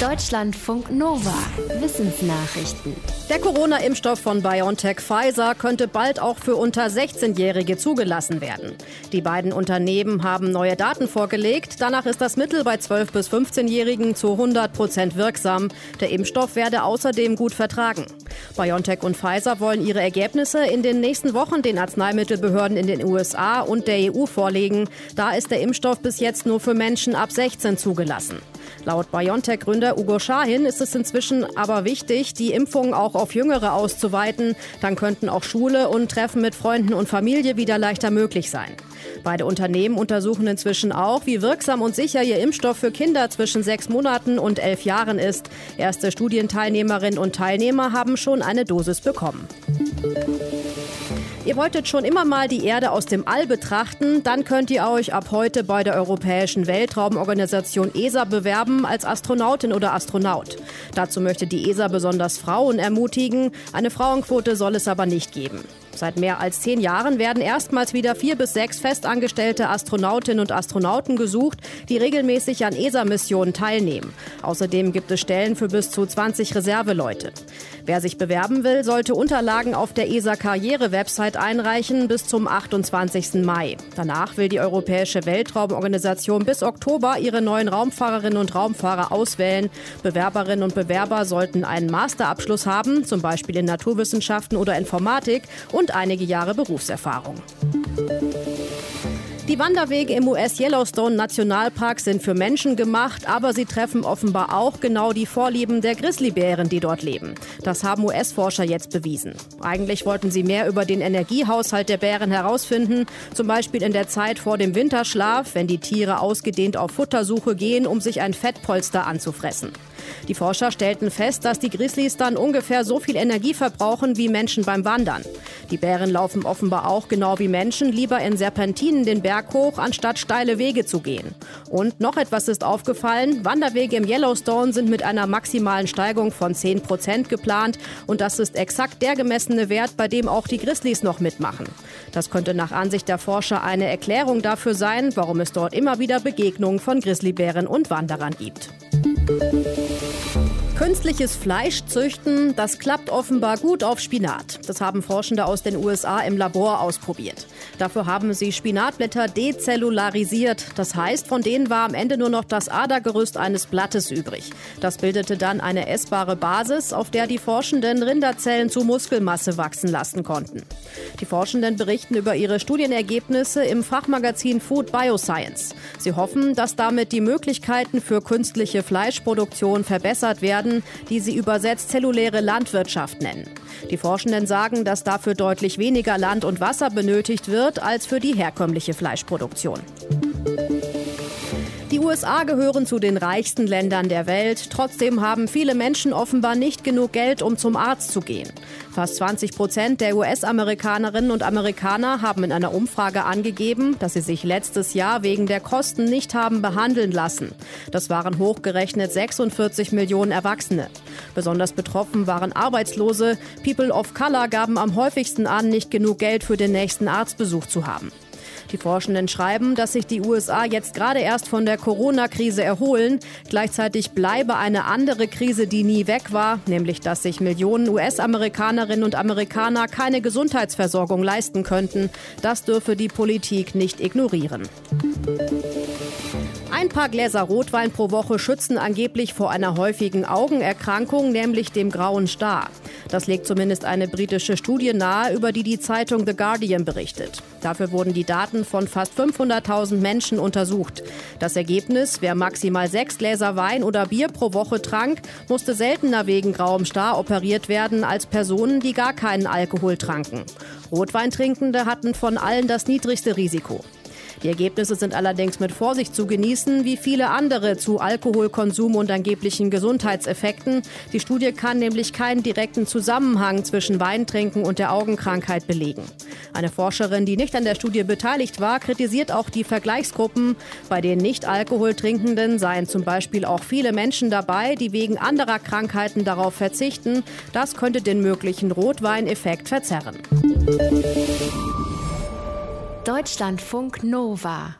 Deutschlandfunk Nova. Wissensnachrichten. Der Corona-Impfstoff von BioNTech Pfizer könnte bald auch für unter 16-Jährige zugelassen werden. Die beiden Unternehmen haben neue Daten vorgelegt. Danach ist das Mittel bei 12- bis 15-Jährigen zu 100 Prozent wirksam. Der Impfstoff werde außerdem gut vertragen. BioNTech und Pfizer wollen ihre Ergebnisse in den nächsten Wochen den Arzneimittelbehörden in den USA und der EU vorlegen. Da ist der Impfstoff bis jetzt nur für Menschen ab 16 zugelassen. Laut BioNTech-Gründer Ugo Schahin ist es inzwischen aber wichtig, die Impfung auch auf Jüngere auszuweiten. Dann könnten auch Schule und Treffen mit Freunden und Familie wieder leichter möglich sein. Beide Unternehmen untersuchen inzwischen auch, wie wirksam und sicher ihr Impfstoff für Kinder zwischen sechs Monaten und elf Jahren ist. Erste Studienteilnehmerinnen und Teilnehmer haben schon eine Dosis bekommen. Ihr wolltet schon immer mal die Erde aus dem All betrachten, dann könnt ihr euch ab heute bei der Europäischen Weltraumorganisation ESA bewerben als Astronautin oder Astronaut. Dazu möchte die ESA besonders Frauen ermutigen. Eine Frauenquote soll es aber nicht geben. Seit mehr als zehn Jahren werden erstmals wieder vier bis sechs festangestellte Astronautinnen und Astronauten gesucht, die regelmäßig an ESA-Missionen teilnehmen. Außerdem gibt es Stellen für bis zu 20 Reserveleute. Wer sich bewerben will, sollte Unterlagen auf der ESA-Karriere-Website einreichen bis zum 28. Mai. Danach will die Europäische Weltraumorganisation bis Oktober ihre neuen Raumfahrerinnen und Raumfahrer auswählen. Bewerberinnen und Bewerber sollten einen Masterabschluss haben, zum Beispiel in Naturwissenschaften oder Informatik, und und einige Jahre Berufserfahrung. Die Wanderwege im US-Yellowstone Nationalpark sind für Menschen gemacht, aber sie treffen offenbar auch genau die Vorlieben der Grizzlybären, die dort leben. Das haben US-Forscher jetzt bewiesen. Eigentlich wollten sie mehr über den Energiehaushalt der Bären herausfinden, zum Beispiel in der Zeit vor dem Winterschlaf, wenn die Tiere ausgedehnt auf Futtersuche gehen, um sich ein Fettpolster anzufressen. Die Forscher stellten fest, dass die Grizzlies dann ungefähr so viel Energie verbrauchen wie Menschen beim Wandern. Die Bären laufen offenbar auch genau wie Menschen lieber in Serpentinen den Berg hoch, anstatt steile Wege zu gehen. Und noch etwas ist aufgefallen. Wanderwege im Yellowstone sind mit einer maximalen Steigung von 10 Prozent geplant. Und das ist exakt der gemessene Wert, bei dem auch die Grizzlies noch mitmachen. Das könnte nach Ansicht der Forscher eine Erklärung dafür sein, warum es dort immer wieder Begegnungen von Grizzlybären und Wanderern gibt. Künstliches Fleisch züchten, das klappt offenbar gut auf Spinat. Das haben Forschende aus den USA im Labor ausprobiert. Dafür haben sie Spinatblätter dezellularisiert. Das heißt, von denen war am Ende nur noch das Adergerüst eines Blattes übrig. Das bildete dann eine essbare Basis, auf der die Forschenden Rinderzellen zu Muskelmasse wachsen lassen konnten. Die Forschenden berichten über ihre Studienergebnisse im Fachmagazin Food Bioscience. Sie hoffen, dass damit die Möglichkeiten für künstliche Fleischproduktion verbessert werden die sie übersetzt zelluläre Landwirtschaft nennen. Die Forschenden sagen, dass dafür deutlich weniger Land und Wasser benötigt wird als für die herkömmliche Fleischproduktion. Die USA gehören zu den reichsten Ländern der Welt. Trotzdem haben viele Menschen offenbar nicht genug Geld, um zum Arzt zu gehen. Fast 20 Prozent der US-Amerikanerinnen und Amerikaner haben in einer Umfrage angegeben, dass sie sich letztes Jahr wegen der Kosten nicht haben behandeln lassen. Das waren hochgerechnet 46 Millionen Erwachsene. Besonders betroffen waren Arbeitslose. People of Color gaben am häufigsten an, nicht genug Geld für den nächsten Arztbesuch zu haben. Die Forschenden schreiben, dass sich die USA jetzt gerade erst von der Corona-Krise erholen. Gleichzeitig bleibe eine andere Krise, die nie weg war, nämlich dass sich Millionen US-Amerikanerinnen und Amerikaner keine Gesundheitsversorgung leisten könnten. Das dürfe die Politik nicht ignorieren. Ein paar Gläser Rotwein pro Woche schützen angeblich vor einer häufigen Augenerkrankung, nämlich dem grauen Star. Das legt zumindest eine britische Studie nahe, über die die Zeitung The Guardian berichtet. Dafür wurden die Daten von fast 500.000 Menschen untersucht. Das Ergebnis, wer maximal sechs Gläser Wein oder Bier pro Woche trank, musste seltener wegen grauem Star operiert werden als Personen, die gar keinen Alkohol tranken. Rotweintrinkende hatten von allen das niedrigste Risiko. Die Ergebnisse sind allerdings mit Vorsicht zu genießen, wie viele andere zu Alkoholkonsum und angeblichen Gesundheitseffekten. Die Studie kann nämlich keinen direkten Zusammenhang zwischen Weintrinken und der Augenkrankheit belegen. Eine Forscherin, die nicht an der Studie beteiligt war, kritisiert auch die Vergleichsgruppen. Bei den Nicht-Alkoholtrinkenden seien zum Beispiel auch viele Menschen dabei, die wegen anderer Krankheiten darauf verzichten. Das könnte den möglichen Rotweineffekt verzerren. Deutschlandfunk Nova